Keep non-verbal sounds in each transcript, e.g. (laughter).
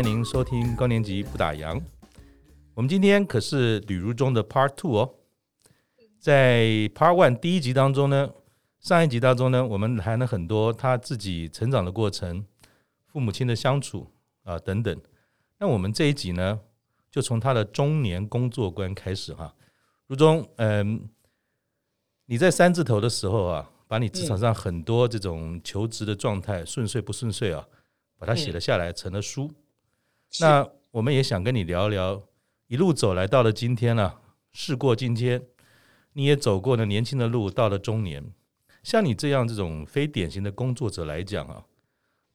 欢迎您收听高年级不打烊。我们今天可是旅如中的 Part Two 哦，在 Part One 第一集当中呢，上一集当中呢，我们谈了很多他自己成长的过程、父母亲的相处啊等等。那我们这一集呢，就从他的中年工作观开始哈。如中，嗯，你在三字头的时候啊，把你职场上很多这种求职的状态顺遂不顺遂啊。把它写了下来，成了书。嗯、那我们也想跟你聊聊，一路走来到了今天了、啊，事过境迁，你也走过了年轻的路，到了中年。像你这样这种非典型的工作者来讲啊，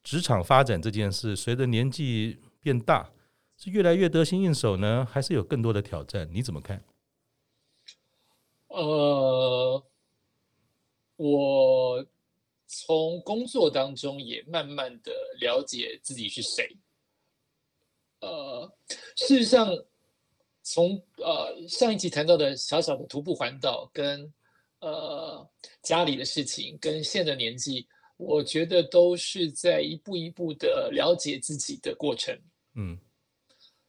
职场发展这件事，随着年纪变大，是越来越得心应手呢，还是有更多的挑战？你怎么看？呃，我。从工作当中也慢慢的了解自己是谁。呃，事实上，从呃上一集谈到的小小的徒步环岛，跟呃家里的事情，跟现在的年纪，我觉得都是在一步一步的了解自己的过程。嗯，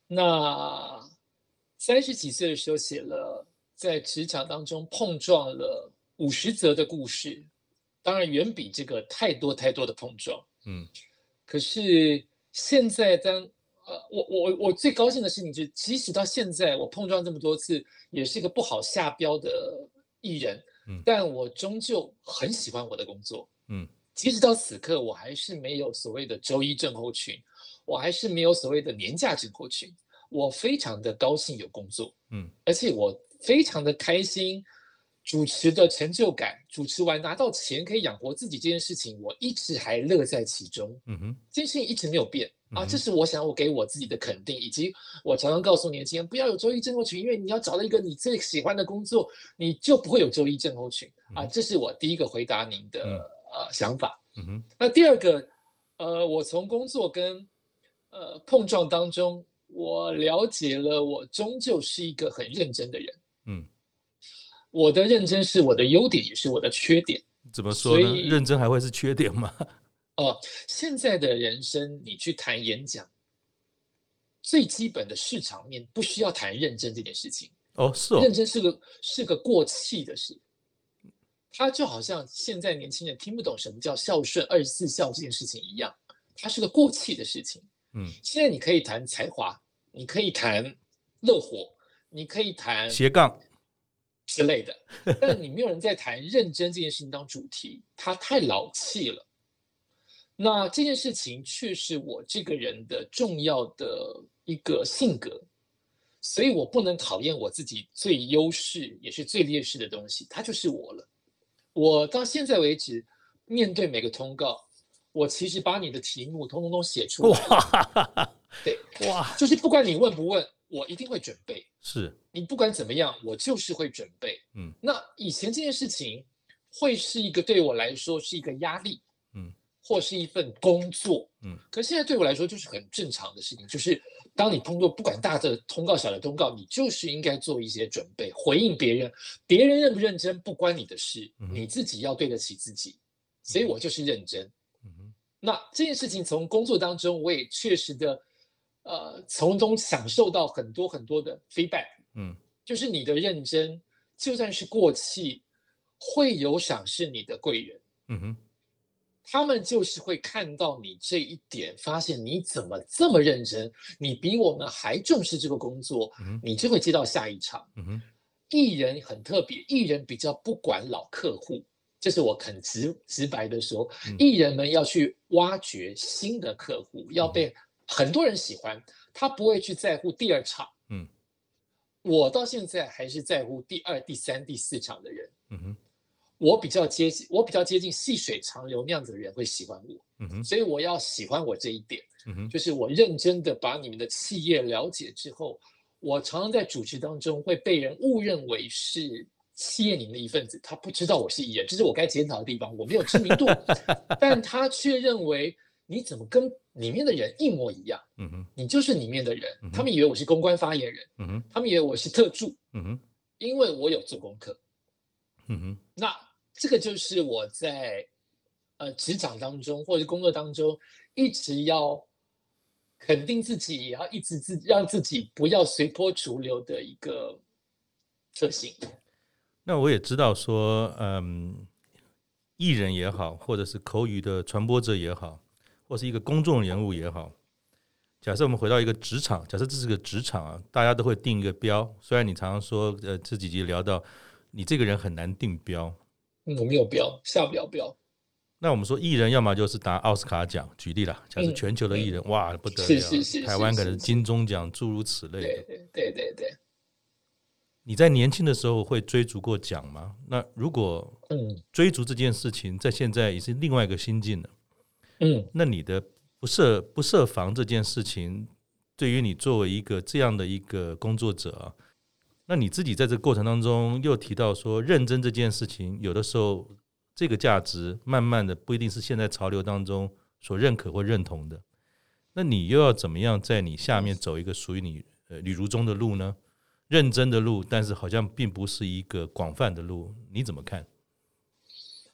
那三十几岁的时候写了，在职场当中碰撞了五十则的故事。当然远比这个太多太多的碰撞，嗯，可是现在当呃，我我我最高兴的事情就是，即使到现在我碰撞这么多次，也是一个不好下标的艺人，嗯，但我终究很喜欢我的工作，嗯，即使到此刻，我还是没有所谓的周一症候群，我还是没有所谓的年假症候群，我非常的高兴有工作，嗯，而且我非常的开心。主持的成就感，主持完拿到钱可以养活自己这件事情，我一直还乐在其中。嗯哼，这件事情一直没有变、嗯、啊，这是我想我给我自己的肯定，以及我常常告诉年轻人不要有周一症候群，因为你要找到一个你最喜欢的工作，你就不会有周一症候群、嗯、啊。这是我第一个回答您的、嗯、呃想法。嗯哼，那第二个，呃，我从工作跟呃碰撞当中，我了解了我终究是一个很认真的人。嗯。我的认真是我的优点，也是我的缺点。怎么说呢？认真还会是缺点吗？哦、呃，现在的人生，你去谈演讲，最基本的市场面不需要谈认真这件事情。哦，是哦。认真是个是个过气的事。它就好像现在年轻人听不懂什么叫孝顺、二十四孝这件事情一样，它是个过气的事情。嗯，现在你可以谈才华，你可以谈乐活，你可以谈斜杠。之类的，但你没有人在谈认真这件事情当主题，它太老气了。那这件事情却是我这个人的重要的一个性格，所以我不能讨厌我自己最优势也是最劣势的东西，它就是我了。我到现在为止，面对每个通告，我其实把你的题目通通都写出来。哇，对，哇，就是不管你问不问。我一定会准备，是你不管怎么样，我就是会准备。嗯，那以前这件事情会是一个对我来说是一个压力，嗯，或是一份工作，嗯，可现在对我来说就是很正常的事情，就是当你通过不管大的通告、小的通告，你就是应该做一些准备，回应别人，别人认不认真不关你的事，你自己要对得起自己，所以我就是认真。嗯哼，那这件事情从工作当中，我也确实的。呃，从中享受到很多很多的 feedback，嗯，就是你的认真，就算是过气，会有赏识你的贵人，嗯哼，他们就是会看到你这一点，发现你怎么这么认真，你比我们还重视这个工作，嗯，你就会接到下一场，嗯哼，艺人很特别，艺人比较不管老客户，这是我很直直白的说，嗯，艺人们要去挖掘新的客户，嗯，要被。很多人喜欢他，不会去在乎第二场。嗯，我到现在还是在乎第二、第三、第四场的人。嗯哼，我比较接近，我比较接近细水长流那样子的人会喜欢我。嗯哼，所以我要喜欢我这一点。嗯哼，就是我认真的把你们的企业了解之后，我常常在主持当中会被人误认为是企业里面的一份子，他不知道我是艺人，这是我该检讨的地方。我没有知名度，(laughs) 但他却认为。你怎么跟里面的人一模一样？嗯哼，你就是里面的人。嗯、他们以为我是公关发言人。嗯哼，他们以为我是特助。嗯哼，因为我有做功课。嗯哼，那这个就是我在呃职场当中或者工作当中一直要肯定自己，也要一直自让自己不要随波逐流的一个特性。那我也知道说，嗯，艺人也好，或者是口语的传播者也好，或是一个公众人物也好。假设我们回到一个职场，假设这是个职场啊，大家都会定一个标。虽然你常常说，呃，这几集聊到你这个人很难定标，我没有标，下不了标。那我们说艺人，要么就是拿奥斯卡奖，举例了，假设全球的艺人，嗯、哇，不得了，是是是，台湾可能是金钟奖，诸如此类的。对对对对对。你在年轻的时候会追逐过奖吗？那如果嗯追逐这件事情在现在也是另外一个心境了，嗯，那你的不设不设防这件事情，对于你作为一个这样的一个工作者啊，那你自己在这个过程当中又提到说认真这件事情，有的时候这个价值慢慢的不一定是现在潮流当中所认可或认同的，那你又要怎么样在你下面走一个属于你呃旅途中的路呢？认真的路，但是好像并不是一个广泛的路，你怎么看？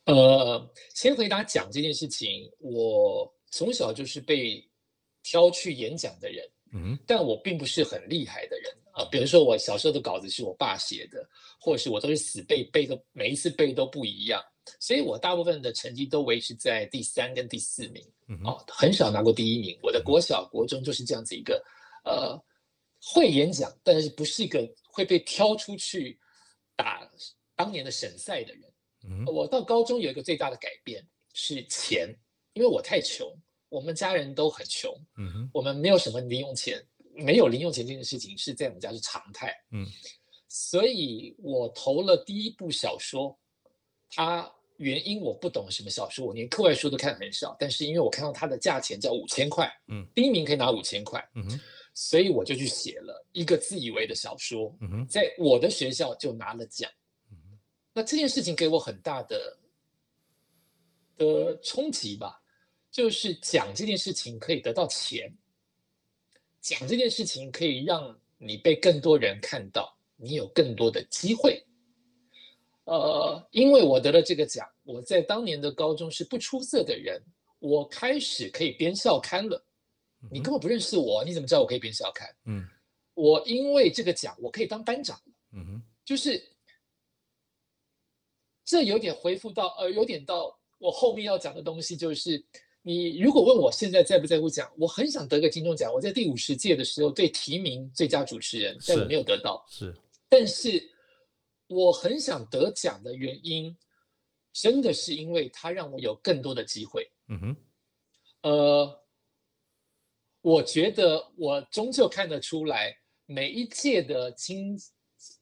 呃，先回答讲这件事情。我从小就是被挑去演讲的人，嗯，但我并不是很厉害的人啊。比如说，我小时候的稿子是我爸写的，或者是我都是死背背的，每一次背都不一样，所以我大部分的成绩都维持在第三跟第四名，嗯，哦，很少拿过第一名。我的国小、国中就是这样子一个，呃。会演讲，但是不是一个会被挑出去打当年的省赛的人。嗯。我到高中有一个最大的改变是钱，因为我太穷，我们家人都很穷。嗯。我们没有什么零用钱，没有零用钱这件事情是在我们家是常态。嗯。所以我投了第一部小说，它原因我不懂什么小说，我连课外书都看很少，但是因为我看到它的价钱叫五千块，嗯，第一名可以拿五千块。嗯。所以我就去写了一个自以为的小说，在我的学校就拿了奖。那这件事情给我很大的的冲击吧，就是讲这件事情可以得到钱，讲这件事情可以让你被更多人看到，你有更多的机会。呃，因为我得了这个奖，我在当年的高中是不出色的人，我开始可以编校刊了。你根本不认识我，你怎么知道我可以编校刊？嗯，我因为这个奖，我可以当班长。嗯哼，就是这有点回复到呃，有点到我后面要讲的东西，就是你如果问我现在在不在乎奖，我很想得个金钟奖。我在第五十届的时候对提名最佳主持人，但我没有得到。是，但是我很想得奖的原因，真的是因为它让我有更多的机会。嗯哼，呃。我觉得我终究看得出来，每一届的金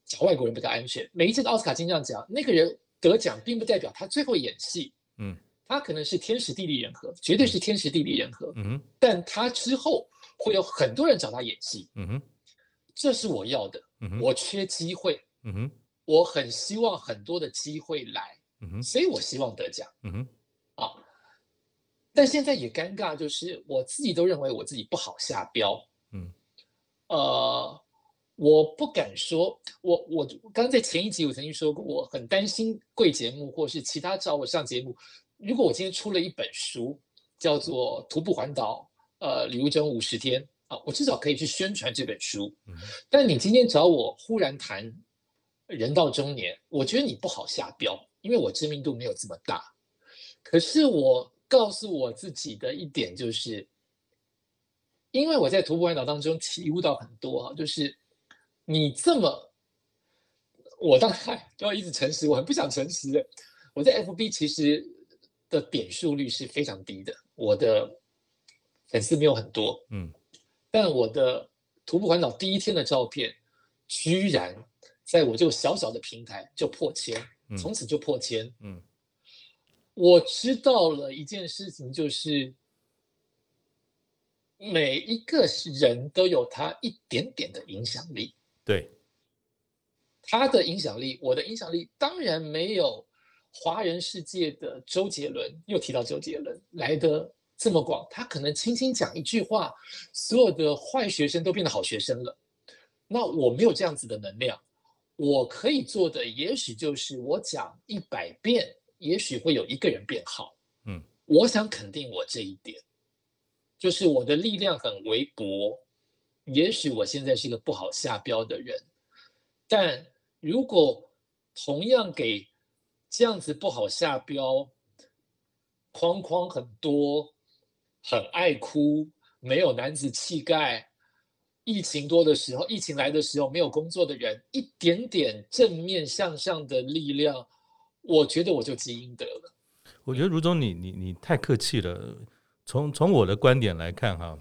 讲外国人比较安全。每一届的奥斯卡金像奖，那个人得奖，并不代表他最后演戏，嗯，他可能是天时地利人和，绝对是天时地利人和，嗯哼，但他之后会有很多人找他演戏，嗯哼，这是我要的，嗯哼，我缺机会，嗯哼，我很希望很多的机会来，嗯哼，所以我希望得奖，嗯哼，啊。但现在也尴尬，就是我自己都认为我自己不好下标，嗯，呃，我不敢说，我我刚在前一集我曾经说过，我很担心贵节目或是其他找我上节目，如果我今天出了一本书，叫做《徒步环岛》，呃，旅游中五十天啊，我至少可以去宣传这本书。嗯，但你今天找我忽然谈人到中年，我觉得你不好下标，因为我知名度没有这么大，可是我。告诉我自己的一点就是，因为我在徒步环岛当中体悟到很多啊，就是你这么，我当然就 (laughs) 要一直诚实，我很不想诚实的。我在 FB 其实的点数率是非常低的，我的粉丝没有很多，嗯，但我的徒步环岛第一天的照片，居然在我这个小小的平台就破千，从此就破千，嗯。嗯我知道了一件事情，就是每一个人都有他一点点的影响力。对，他的影响力，我的影响力当然没有华人世界的周杰伦，又提到周杰伦来的这么广。他可能轻轻讲一句话，所有的坏学生都变得好学生了。那我没有这样子的能量，我可以做的也许就是我讲一百遍。也许会有一个人变好，嗯，我想肯定我这一点，就是我的力量很微薄，也许我现在是一个不好下标的人，但如果同样给这样子不好下标，框框很多，很爱哭，没有男子气概，疫情多的时候，疫情来的时候没有工作的人，一点点正面向上的力量，我觉得我就积阴德了。我觉得如中你你你太客气了。从从我的观点来看，哈，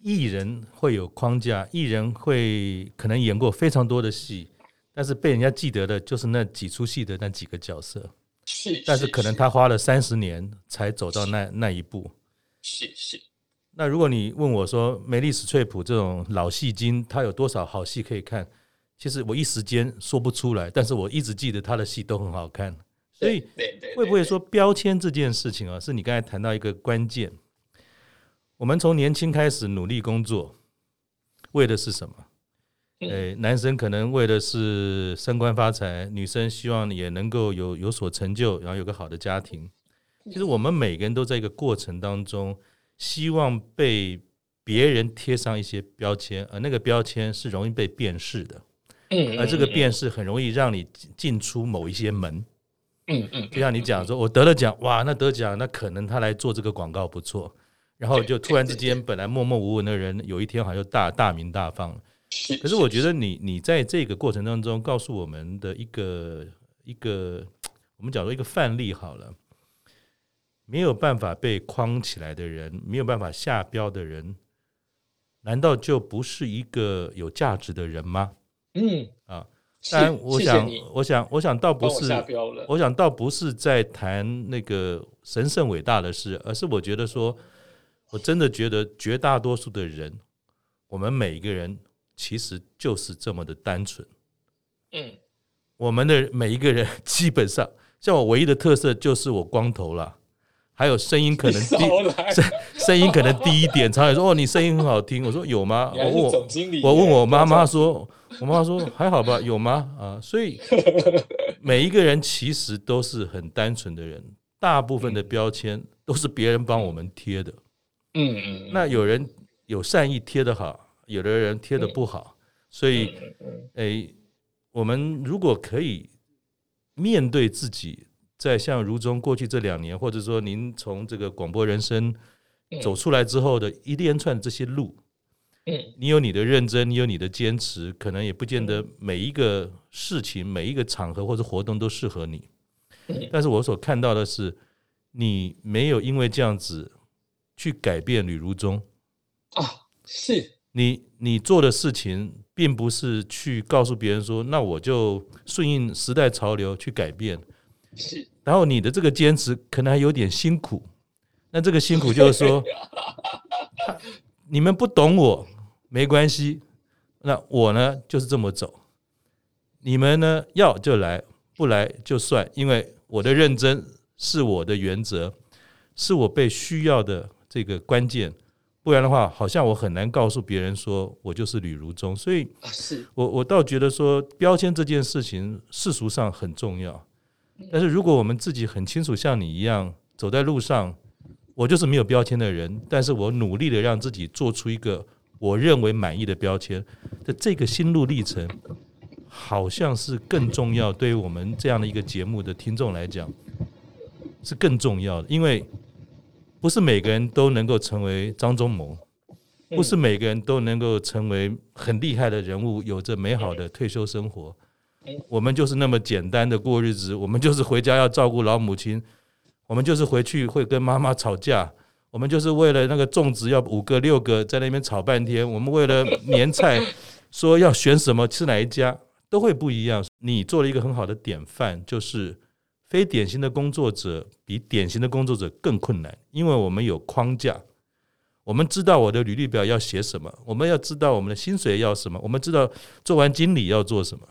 艺人会有框架，艺人会可能演过非常多的戏，但是被人家记得的就是那几出戏的那几个角色。是，但是可能他花了三十年才走到那那一步。是是。那如果你问我说，梅丽史翠普这种老戏精，他有多少好戏可以看？其实我一时间说不出来，但是我一直记得他的戏都很好看。所以会不会说标签这件事情啊，是你刚才谈到一个关键？我们从年轻开始努力工作，为的是什么？诶，男生可能为的是升官发财，女生希望也能够有有所成就，然后有个好的家庭。其实我们每个人都在一个过程当中，希望被别人贴上一些标签，而那个标签是容易被辨识的，而这个辨识很容易让你进出某一些门。嗯嗯，就像你讲说，我得了奖，哇，那得奖，那可能他来做这个广告不错，然后就突然之间，本来默默无闻的人，有一天好像就大大名大放了。可是我觉得你你在这个过程当中，告诉我们的一个一个，我们讲说一个范例好了，没有办法被框起来的人，没有办法下标的人，难道就不是一个有价值的人吗？嗯啊。当然，我想，我想，我想倒不是，我想倒不是在谈那个神圣伟大的事，而是我觉得说，我真的觉得绝大多数的人，我们每一个人其实就是这么的单纯。嗯，我们的每一个人基本上，像我唯一的特色就是我光头了，还有声音可能低，声声音可能低一点。常常说哦，你声音很好听，我说有吗？我问我，我问我妈妈说。我妈妈说还好吧，有吗？啊，所以 (laughs) 每一个人其实都是很单纯的人，大部分的标签都是别人帮我们贴的。嗯嗯。那有人有善意贴的好，有的人贴的不好，所以，诶，我们如果可以面对自己，在像如中过去这两年，或者说您从这个广播人生走出来之后的一连串这些路。你有你的认真，你有你的坚持，可能也不见得每一个事情、每一个场合或者活动都适合你。但是我所看到的是，你没有因为这样子去改变吕如中啊，是你你做的事情，并不是去告诉别人说，那我就顺应时代潮流去改变。是，然后你的这个坚持可能还有点辛苦，那这个辛苦就是说，(laughs) 你们不懂我。没关系，那我呢就是这么走。你们呢要就来，不来就算，因为我的认真是我的原则，是我被需要的这个关键。不然的话，好像我很难告诉别人说我就是吕如中。所以，我我倒觉得说标签这件事情世俗上很重要，但是如果我们自己很清楚，像你一样走在路上，我就是没有标签的人，但是我努力的让自己做出一个。我认为满意的标签的这个心路历程，好像是更重要。对于我们这样的一个节目的听众来讲，是更重要的。因为不是每个人都能够成为张忠谋，不是每个人都能够成为很厉害的人物，有着美好的退休生活。我们就是那么简单的过日子，我们就是回家要照顾老母亲，我们就是回去会跟妈妈吵架。我们就是为了那个种植要五个六个在那边吵半天，我们为了年菜 (laughs) 说要选什么吃哪一家都会不一样。你做了一个很好的典范，就是非典型的工作者比典型的工作者更困难，因为我们有框架，我们知道我的履历表要写什么，我们要知道我们的薪水要什么，我们知道做完经理要做什么。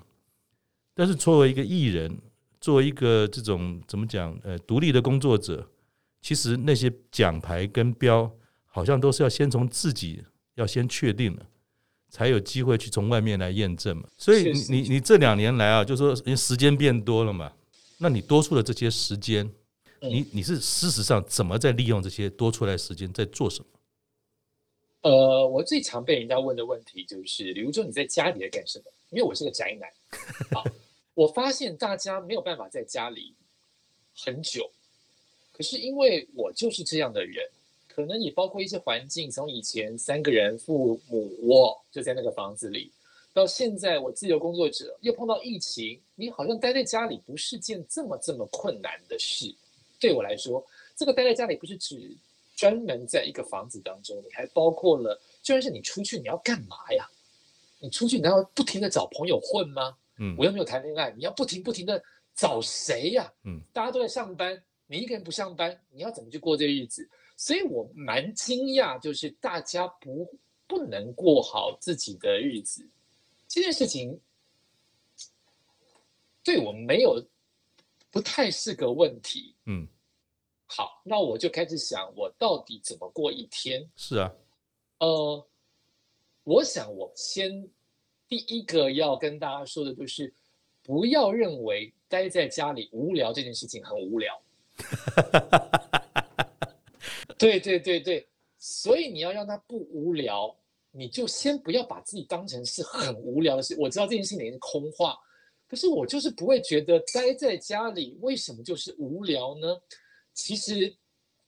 但是作为一个艺人，作为一个这种怎么讲呃独立的工作者。其实那些奖牌跟标，好像都是要先从自己要先确定了，才有机会去从外面来验证嘛。所以你你你这两年来啊，就说时间变多了嘛，那你多出的这些时间，你你是事实上怎么在利用这些多出来时间在做什么？呃，我最常被人家问的问题就是，比如说你在家里在干什么？因为我是个宅男，(laughs) 啊，我发现大家没有办法在家里很久，可是因为我就是这样的人，可能也包括一些环境，从以前三个人父母我就在那个房子里，到现在我自由工作者，又碰到疫情，你好像待在家里不是件这么这么困难的事。对我来说，这个待在家里不是指专门在一个房子当中，你还包括了，就算是你出去，你要干嘛呀？你出去，你要不停的找朋友混吗？嗯，我又没有谈恋爱，你要不停不停的找谁呀？嗯，大家都在上班，你一个人不上班，你要怎么去过这日子？所以我蛮惊讶，就是大家不不能过好自己的日子，这件事情对我没有不太是个问题。嗯，好，那我就开始想，我到底怎么过一天？是啊，呃。我想，我先第一个要跟大家说的就是，不要认为待在家里无聊这件事情很无聊。(laughs) 对对对对，所以你要让他不无聊，你就先不要把自己当成是很无聊的事。我知道这件事情也是空话，可是我就是不会觉得待在家里为什么就是无聊呢？其实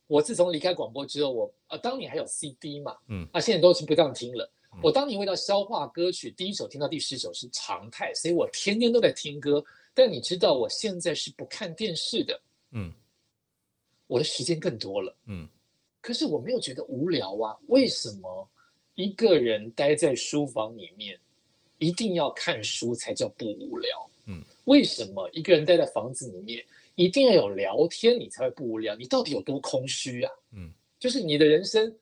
我自从离开广播之后，我呃当年还有 CD 嘛，嗯，啊现在都是不这样听了。我当年为了消化歌曲，第一首听到第十首是常态，所以我天天都在听歌。但你知道，我现在是不看电视的，嗯，我的时间更多了，嗯，可是我没有觉得无聊啊。为什么一个人待在书房里面一定要看书才叫不无聊？嗯，为什么一个人待在房子里面一定要有聊天你才会不无聊？你到底有多空虚啊？嗯，就是你的人生。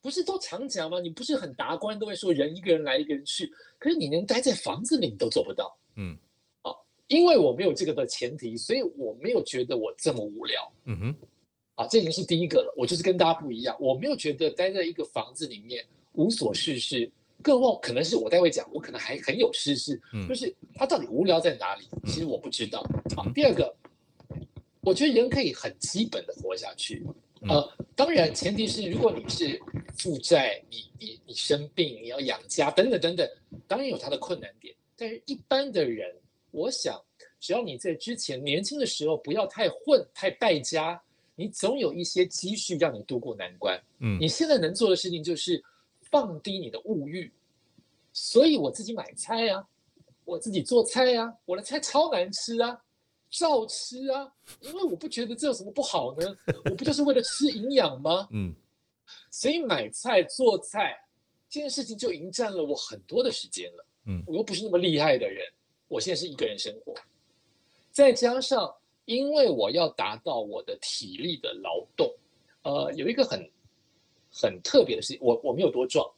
不是都常讲吗？你不是很达观，都会说人一个人来一个人去，可是你连待在房子里你都做不到。嗯，啊，因为我没有这个的前提，所以我没有觉得我这么无聊。嗯哼，啊，这已经是第一个了。我就是跟大家不一样，我没有觉得待在一个房子里面无所事事。更忘可能是我待会讲，我可能还很有事事。嗯，就是他到底无聊在哪里？其实我不知道。好，第二个，我觉得人可以很基本的活下去。呃，当然，前提是如果你是负债，你你你生病，你要养家等等等等，当然有它的困难点。但是一般的人，我想，只要你在之前年轻的时候不要太混、太败家，你总有一些积蓄让你度过难关。嗯，你现在能做的事情就是放低你的物欲。所以我自己买菜啊，我自己做菜啊，我的菜超难吃啊。照吃啊，因为我不觉得这有什么不好呢？我不就是为了吃营养吗？(laughs) 嗯，所以买菜做菜这件事情就已经占了我很多的时间了。嗯，我又不是那么厉害的人，我现在是一个人生活，再加上因为我要达到我的体力的劳动，呃，有一个很很特别的事情，我我没有多壮，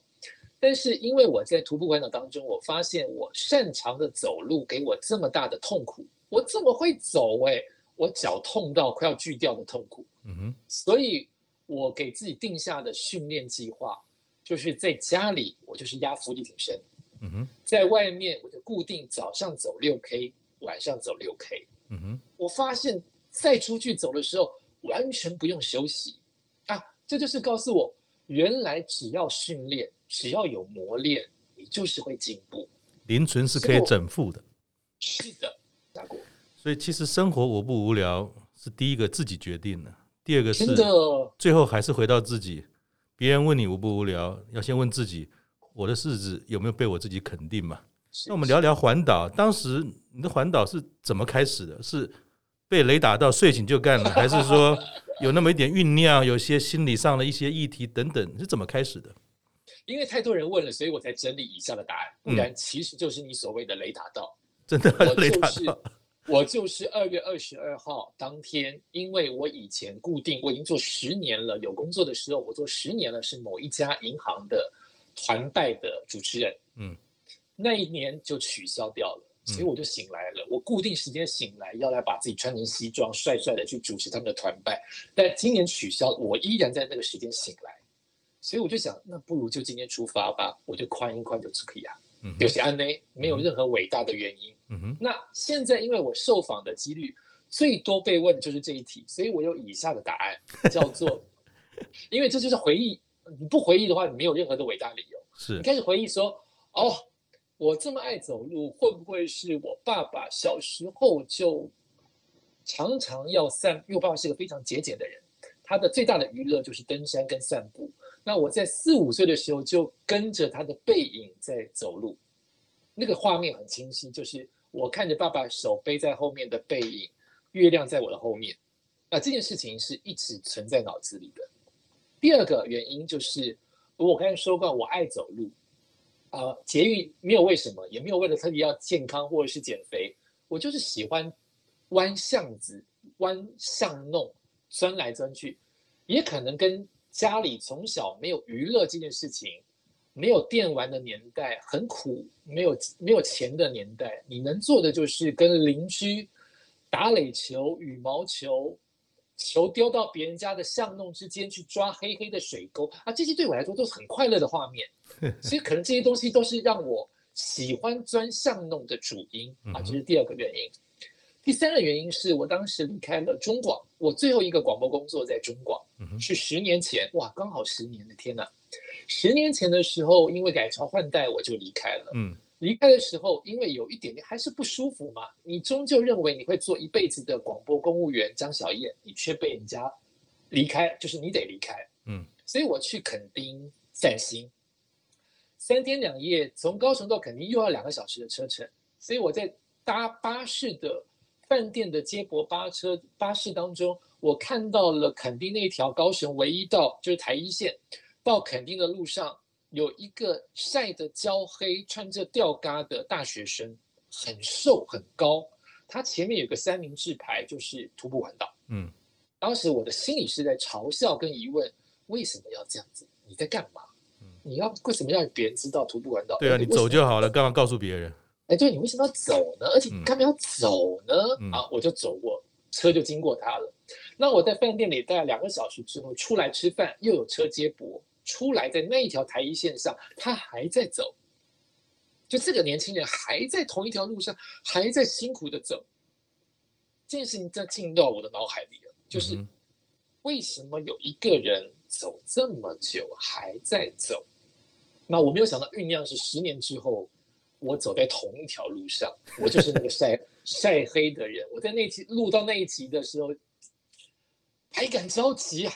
但是因为我在徒步环岛当中，我发现我擅长的走路给我这么大的痛苦。我这么会走哎、欸，我脚痛到快要锯掉的痛苦。嗯哼，所以我给自己定下的训练计划，就是在家里我就是压伏地挺身。嗯哼，在外面我就固定早上走六 K，晚上走六 K。嗯哼，我发现再出去走的时候完全不用休息啊，这就是告诉我，原来只要训练，只要有磨练，你就是会进步。零存是可以整复的。是的。所以其实生活无不无聊，是第一个自己决定的。第二个是最后还是回到自己。别人问你无不无聊，要先问自己：我的日子有没有被我自己肯定嘛？那我们聊聊环岛。当时你的环岛是怎么开始的？是被雷打到睡醒就干了，还是说有那么一点酝酿，有些心理上的一些议题等等？是怎么开始的？因为太多人问了，所以我才整理以下的答案。不然其实就是你所谓的雷达道。真的雷打到，我就是二月二十二号当天，因为我以前固定我已经做十年了，有工作的时候我做十年了，是某一家银行的团贷的主持人。嗯，那一年就取消掉了，所以我就醒来了。我固定时间醒来，要来把自己穿成西装，帅帅的去主持他们的团拜。但今年取消，我依然在那个时间醒来，所以我就想，那不如就今天出发吧，我就宽一宽就可以啊。有些安内没有任何伟大的原因。嗯哼，那现在因为我受访的几率最多被问就是这一题，所以我有以下的答案，叫做，(laughs) 因为这就是回忆，你不回忆的话，你没有任何的伟大理由。是你开始回忆说，哦，我这么爱走路，会不会是我爸爸小时候就常常要散？因为我爸爸是个非常节俭的人，他的最大的娱乐就是登山跟散步。那我在四五岁的时候就跟着他的背影在走路，那个画面很清晰，就是我看着爸爸手背在后面的背影。月亮在我的后面，那这件事情是一直存在脑子里的。第二个原因就是，我刚才说过，我爱走路，呃，节育没有为什么，也没有为了特别要健康或者是减肥，我就是喜欢弯巷子、弯巷弄、钻来钻去，也可能跟家里从小没有娱乐这件事情，没有电玩的年代很苦，没有没有钱的年代，你能做的就是跟邻居。打垒球、羽毛球，球丢到别人家的巷弄之间去抓黑黑的水沟啊，这些对我来说都是很快乐的画面。(laughs) 所以可能这些东西都是让我喜欢钻巷弄的主因啊，这是第二个原因。第三个原因是我当时离开了中广，我最后一个广播工作在中广，是十年前，哇，刚好十年的天呐！十年前的时候，因为改朝换代，我就离开了。嗯。离开的时候，因为有一点点还是不舒服嘛，你终究认为你会做一辈子的广播公务员张小燕，你却被人家离开，就是你得离开。嗯，所以我去垦丁散心，三天两夜，从高雄到垦丁又要两个小时的车程，所以我在搭巴士的饭店的接驳巴车巴士当中，我看到了垦丁那条高雄唯一到就是台一线到垦丁的路上。有一个晒得焦黑、穿着吊嘎的大学生，很瘦很高，他前面有个三明治牌，就是徒步环岛。嗯，当时我的心里是在嘲笑跟疑问：为什么要这样子？你在干嘛？嗯，你要为什么要别人知道徒步环岛？对啊，你走就好了，干嘛告诉别人？哎，对，你为什么要走呢？而且你干嘛要走呢？嗯、啊，我就走过，车就经过他了。那我在饭店里待了两个小时之后出来吃饭，又有车接驳。出来在那一条台一线上，他还在走，就这个年轻人还在同一条路上，还在辛苦的走。这件事情在进到我的脑海里了，就是为什么有一个人走这么久还在走？那我没有想到酝酿是十年之后，我走在同一条路上，我就是那个晒 (laughs) 晒黑的人。我在那集录到那一集的时候，还敢着急啊，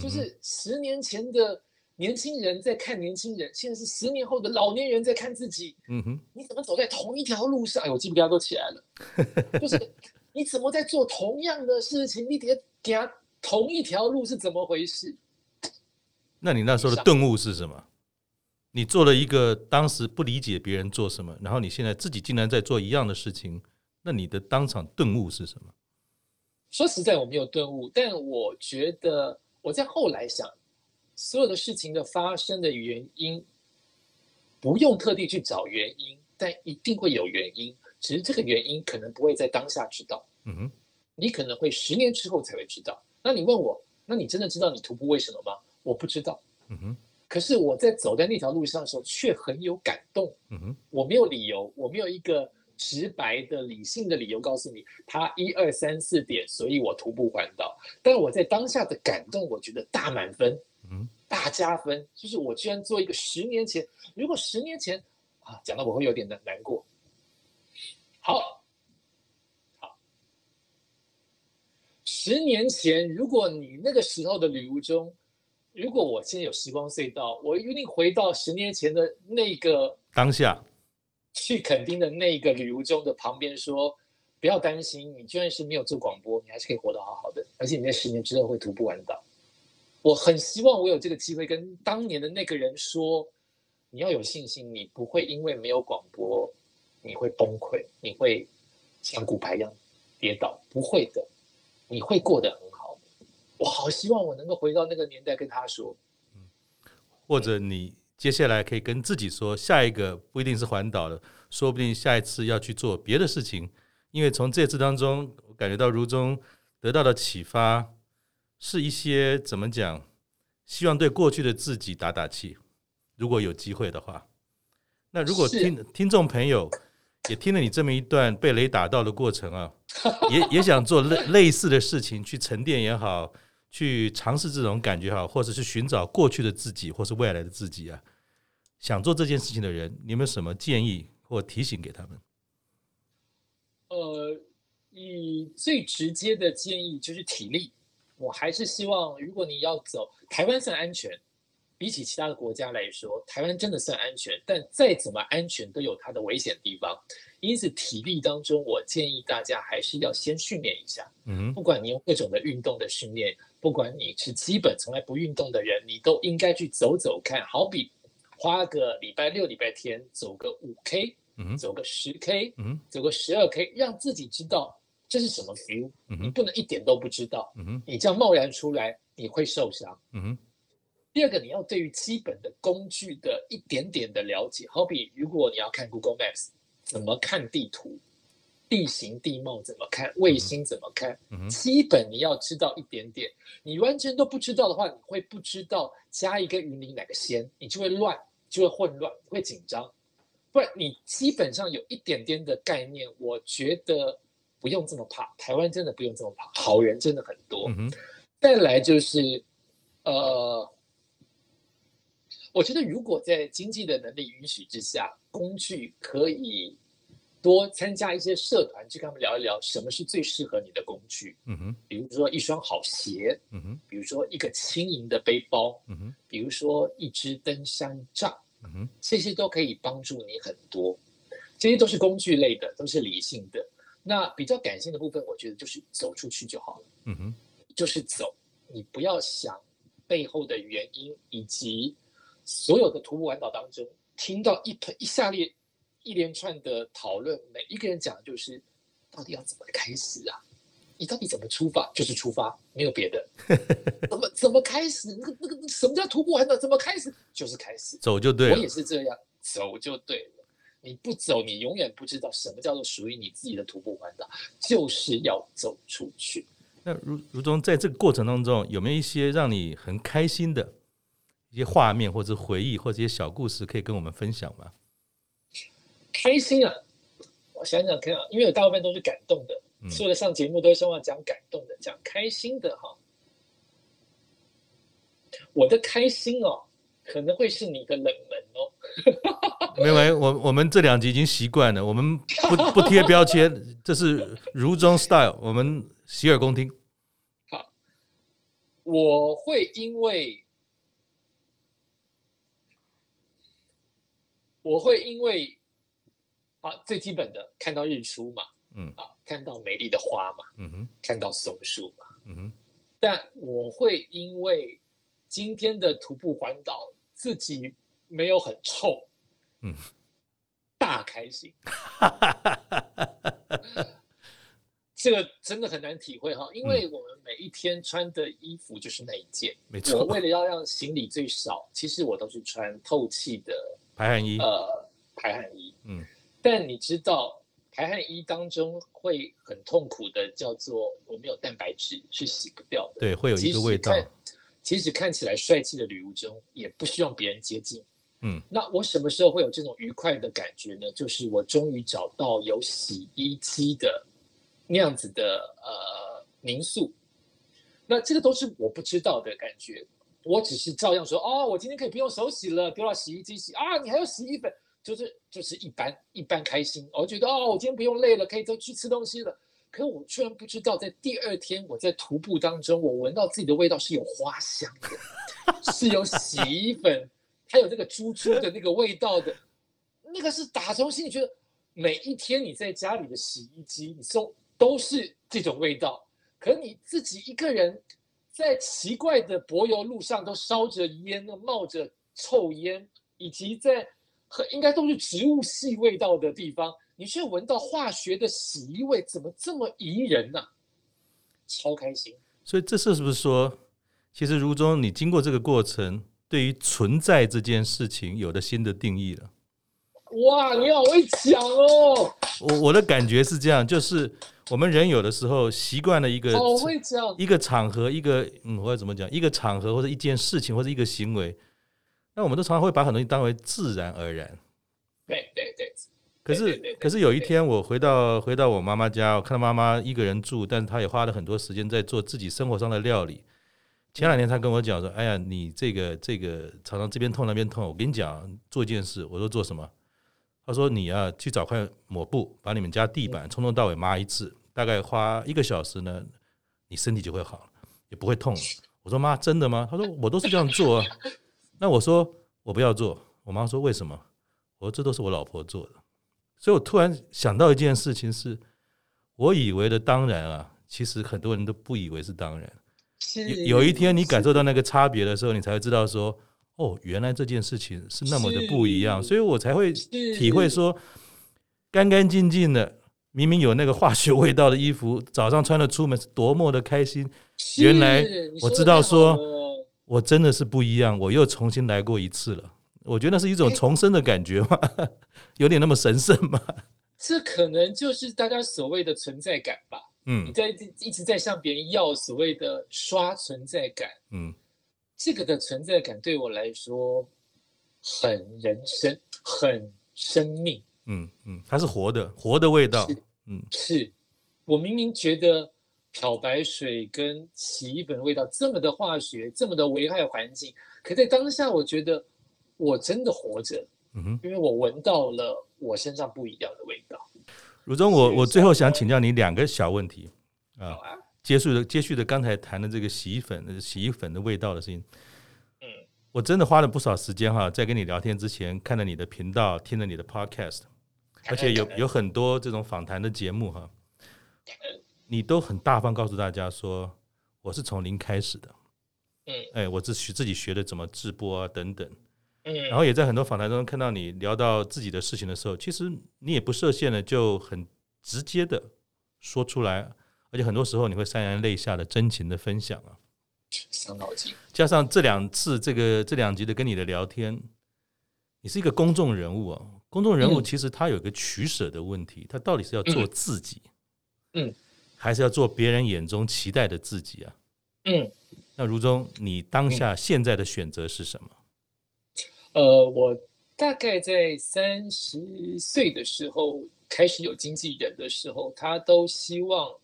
就是十年前的。年轻人在看年轻人，现在是十年后的老年人在看自己。嗯哼，你怎么走在同一条路上？哎，我鸡皮疙瘩都起来了。(laughs) 就是你怎么在做同样的事情？你得给他同一条路是怎么回事？那你那时候的顿悟是什么？你做了一个当时不理解别人做什么，然后你现在自己竟然在做一样的事情，那你的当场顿悟是什么？说实在，我没有顿悟，但我觉得我在后来想。所有的事情的发生的原因，不用特地去找原因，但一定会有原因。只是这个原因可能不会在当下知道。嗯哼，你可能会十年之后才会知道。那你问我，那你真的知道你徒步为什么吗？我不知道。嗯哼，可是我在走在那条路上的时候却很有感动。嗯哼，我没有理由，我没有一个直白的理性的理由告诉你，他一二三四点，所以我徒步环岛。但我在当下的感动，我觉得大满分。大加分，就是我居然做一个十年前，如果十年前啊，讲到我会有点难难过。好，好，十年前，如果你那个时候的旅途中，如果我现在有时光隧道，我一定回到十年前的那个当下，去垦丁的那个旅途中的旁边说，不要担心，你就算是没有做广播，你还是可以活得好好的，而且你在十年之后会徒步环岛。我很希望我有这个机会跟当年的那个人说，你要有信心，你不会因为没有广播，你会崩溃，你会像骨牌一样跌倒，不会的，你会过得很好。我好希望我能够回到那个年代跟他说，或者你接下来可以跟自己说，下一个不一定是环岛的，说不定下一次要去做别的事情，因为从这次当中，我感觉到如中得到的启发。是一些怎么讲？希望对过去的自己打打气。如果有机会的话，那如果听听众朋友也听了你这么一段被雷打到的过程啊，(laughs) 也也想做类类似的事情，去沉淀也好，去尝试这种感觉好，或者是寻找过去的自己，或是未来的自己啊。想做这件事情的人，你有没有什么建议或提醒给他们？呃，以最直接的建议就是体力，我还是希望，如果你要走，台湾算安全。比起其他的国家来说，台湾真的算安全，但再怎么安全都有它的危险地方。因此，体力当中，我建议大家还是要先训练一下。嗯，不管你用各种的运动的训练，不管你是基本从来不运动的人，你都应该去走走看。好比花个礼拜六、礼拜天走个五 K，嗯，走个十 K，嗯，走个十二 K，让自己知道这是什么 feel。嗯，你不能一点都不知道。嗯，你这样贸然出来，你会受伤。嗯。第二个，你要对于基本的工具的一点点的了解，好比如果你要看 Google Maps，怎么看地图，地形地貌怎么看，卫星怎么看，基本你要知道一点点。你完全都不知道的话，你会不知道加一个云林哪个先，你就会乱，就会混乱，会紧张。不然你基本上有一点点的概念，我觉得不用这么怕。台湾真的不用这么怕，好人真的很多。再来就是，呃。我觉得，如果在经济的能力允许之下，工具可以多参加一些社团，去跟他们聊一聊什么是最适合你的工具。嗯哼，比如说一双好鞋，嗯哼，比如说一个轻盈的背包，嗯哼，比如说一支登山杖，嗯哼，这些都可以帮助你很多。这些都是工具类的，都是理性的。那比较感性的部分，我觉得就是走出去就好了。嗯哼，就是走，你不要想背后的原因以及。所有的徒步环岛当中，听到一一下列一连串的讨论，每一个人讲的就是，到底要怎么开始啊？你到底怎么出发？就是出发，没有别的。(laughs) 怎么怎么开始？那个那个什么叫徒步环岛？怎么开始？就是开始，走就对了。我也是这样，走就对了。你不走，你永远不知道什么叫做属于你自己的徒步环岛，就是要走出去。那如如中在这个过程当中，有没有一些让你很开心的？一些画面或者回忆或者一些小故事，可以跟我们分享吗？开心啊！我想想看啊，因为我大部分都是感动的，嗯、所有的上节目都是希望讲感动的，讲开心的哈。我的开心哦，可能会是你的冷门哦。(laughs) 没有，我我们这两集已经习惯了，我们不 (laughs) 不贴标签，这是如中 style，我们洗耳恭听。好，我会因为。我会因为啊，最基本的看到日出嘛，嗯啊，看到美丽的花嘛，嗯哼，看到松树嘛，嗯哼，但我会因为今天的徒步环岛自己没有很臭，嗯，大开心，这个真的很难体会哈，因为我们每一天穿的衣服就是那一件，没错，我为了要让行李最少，其实我都是穿透气的。排汗衣，呃，排汗衣，嗯，但你知道排汗衣当中会很痛苦的，叫做我没有蛋白质是洗不掉的，对，会有一个味道。即使看起来帅气的旅途中，也不希望别人接近。嗯，那我什么时候会有这种愉快的感觉呢？就是我终于找到有洗衣机的那样子的呃民宿，那这个都是我不知道的感觉。我只是照样说哦，我今天可以不用手洗了，丢到洗衣机洗啊！你还要洗衣粉，就是就是一般一般开心。我觉得哦，我今天不用累了，可以都去吃东西了。可是我居然不知道，在第二天我在徒步当中，我闻到自己的味道是有花香的，是有洗衣粉，还有那个猪猪的那个味道的，那个是打从心里觉得，每一天你在家里的洗衣机，你说都是这种味道，可你自己一个人。在奇怪的柏油路上都烧着烟，冒着臭烟，以及在很应该都是植物系味道的地方，你却闻到化学的洗衣味，怎么这么宜人呢、超开心！所以这是是不是说，其实如中你经过这个过程，对于存在这件事情有了新的定义了？哇，你好会讲哦！我我的感觉是这样，就是。我们人有的时候习惯了一个一个场合，一个嗯，我要怎么讲？一个场合或者一件事情或者一个行为，那我们都常常会把很多东西当为自然而然。对对对。可是可是有一天我回到回到我妈妈家，我看到妈妈一个人住，但是她也花了很多时间在做自己生活上的料理。前两天他跟我讲说：“哎呀，你这个这个常常这边痛那边痛，我跟你讲做一件事。”我说：“做什么？”他说：“你啊去找块抹布，把你们家地板从头到尾抹一次，大概花一个小时呢，你身体就会好，也不会痛了。”我说：“妈，真的吗？”他说：“我都是这样做啊。” (laughs) 那我说：“我不要做。”我妈说：“为什么？”我说：“这都是我老婆做的。”所以我突然想到一件事情是，我以为的当然啊，其实很多人都不以为是当然。有有一天你感受到那个差别的时候，你才会知道说，哦，原来这件事情是那么的不一样。所以我才会体会说，干干净净的，明明有那个化学味道的衣服，早上穿了出门是多么的开心。原来我知道说，我真的是不一样，我又重新来过一次了。我觉得那是一种重生的感觉嘛。(laughs) 有点那么神圣吗？这可能就是大家所谓的存在感吧。嗯，你在一直在向别人要所谓的刷存在感。嗯，这个的存在感对我来说很人生，很生命。嗯嗯，它是活的，活的味道。嗯，是我明明觉得漂白水跟洗衣粉的味道这么的化学，这么的危害环境，可在当下，我觉得我真的活着。嗯哼，因为我闻到了我身上不一样的味道。如中，我我最后想请教你两个小问题啊，接续的接续的刚才谈的这个洗衣粉、洗衣粉的味道的事情。嗯，我真的花了不少时间哈，在跟你聊天之前，看了你的频道，听了你的 podcast，(laughs) 而且有有很多这种访谈的节目哈，你都很大方告诉大家说，我是从零开始的。嗯，哎，我自学自己学的怎么直播啊等等。嗯，然后也在很多访谈中看到你聊到自己的事情的时候，其实你也不设限的，就很直接的说出来，而且很多时候你会潸然泪下的真情的分享啊，伤脑筋。加上这两次这个这两集的跟你的聊天，你是一个公众人物啊，公众人物其实他有一个取舍的问题，他到底是要做自己，嗯，还是要做别人眼中期待的自己啊？嗯，那如中，你当下现在的选择是什么？呃，我大概在三十岁的时候开始有经纪人的时候，他都希望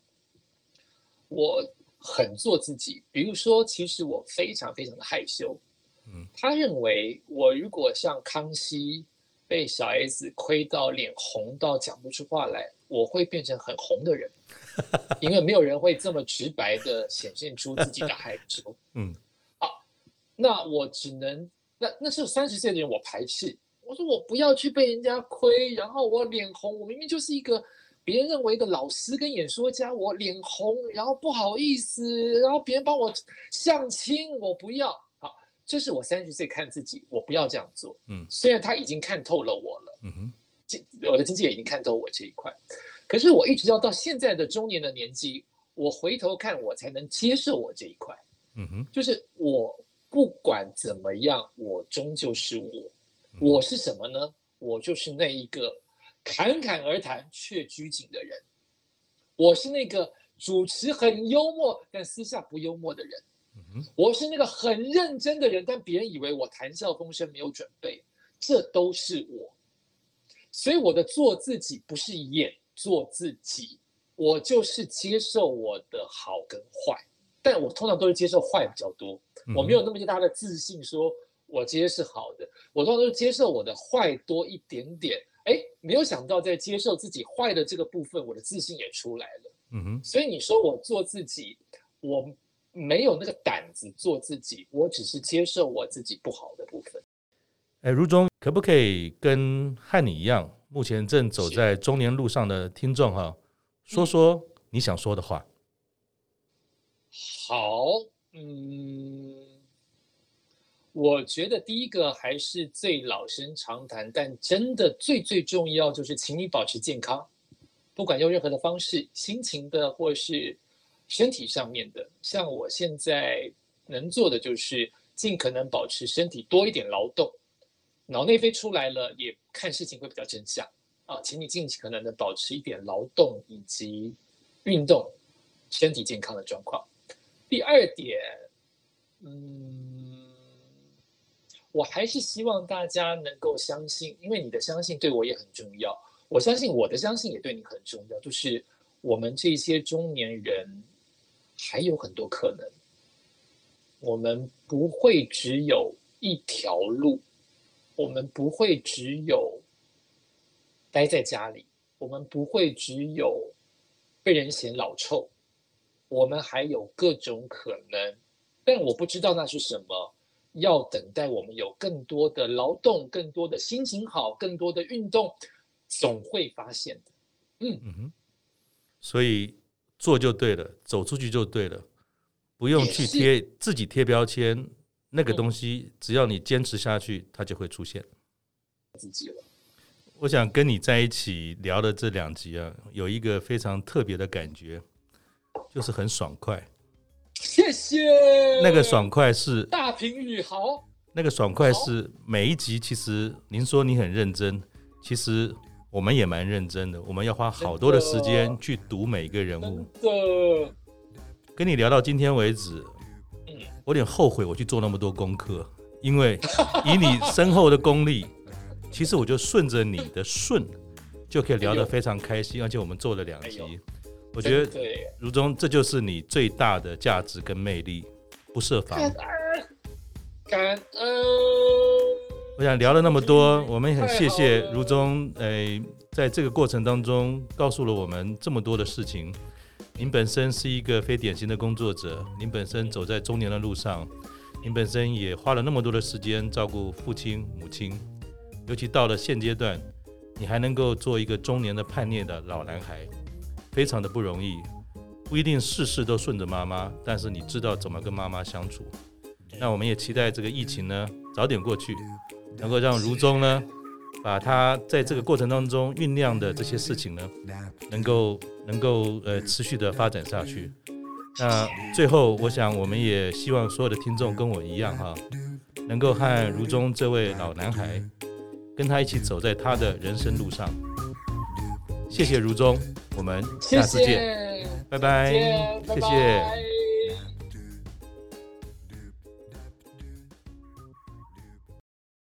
我很做自己。比如说，其实我非常非常的害羞。嗯，他认为我如果像康熙被小 S 亏到脸红到讲不出话来，我会变成很红的人，(laughs) 因为没有人会这么直白的显现出自己的害羞。嗯，好，那我只能。那那是三十岁的人，我排斥。我说我不要去被人家亏，然后我脸红。我明明就是一个别人认为的老师跟演说家，我脸红，然后不好意思，然后别人帮我相亲，我不要。好，这是我三十岁看自己，我不要这样做。嗯，虽然他已经看透了我了，嗯哼，我的经纪人已经看透我这一块，可是我一直要到现在的中年的年纪，我回头看，我才能接受我这一块。嗯哼，就是我。不管怎么样，我终究是我。我是什么呢？我就是那一个侃侃而谈却拘谨的人。我是那个主持很幽默但私下不幽默的人。我是那个很认真的人，但别人以为我谈笑风生没有准备，这都是我。所以我的做自己不是演做自己，我就是接受我的好跟坏，但我通常都是接受坏比较多。我没有那么大的自信，说我接是好的，我通常都是接受我的坏多一点点。哎，没有想到在接受自己坏的这个部分，我的自信也出来了。嗯哼，所以你说我做自己，我没有那个胆子做自己，我只是接受我自己不好的部分。哎，如中可不可以跟和你一样，目前正走在中年路上的听众哈，说说你想说的话？好。嗯，我觉得第一个还是最老生常谈，但真的最最重要就是，请你保持健康，不管用任何的方式，心情的或是身体上面的。像我现在能做的就是尽可能保持身体多一点劳动，脑内啡出来了，也看事情会比较真相啊，请你尽可能的保持一点劳动以及运动，身体健康的状况。第二点，嗯，我还是希望大家能够相信，因为你的相信对我也很重要。我相信我的相信也对你很重要，就是我们这些中年人还有很多可能，我们不会只有一条路，我们不会只有待在家里，我们不会只有被人嫌老臭，我们还有各种可能，但我不知道那是什么。要等待我们有更多的劳动，更多的心情好，更多的运动，总会发现的。嗯嗯哼，所以做就对了，走出去就对了，不用去贴自己贴标签。那个东西，只要你坚持下去，它就会出现。自己了。我想跟你在一起聊的这两集啊，有一个非常特别的感觉，就是很爽快。谢谢。那个爽快是大平宇豪。那个爽快是每一集，其实您说你很认真，其实我们也蛮认真的。我们要花好多的时间去读每一个人物。跟你聊到今天为止，我有点后悔我去做那么多功课，因为以你深厚的功力，其实我就顺着你的顺，就可以聊得非常开心，而且我们做了两集。我觉得如中，这就是你最大的价值跟魅力，不设防。感恩。我想聊了那么多，我们也很谢谢如中，诶，在这个过程当中告诉了我们这么多的事情。您本身是一个非典型的工作者，您本身走在中年的路上，您本身也花了那么多的时间照顾父亲母亲，尤其到了现阶段，你还能够做一个中年的叛逆的老男孩。非常的不容易，不一定事事都顺着妈妈，但是你知道怎么跟妈妈相处。那我们也期待这个疫情呢早点过去，能够让如中呢把他在这个过程当中酝酿的这些事情呢，能够能够呃持续的发展下去。那最后，我想我们也希望所有的听众跟我一样哈，能够和如中这位老男孩跟他一起走在他的人生路上。谢谢如中，我们下次见，谢谢。拜拜，谢谢。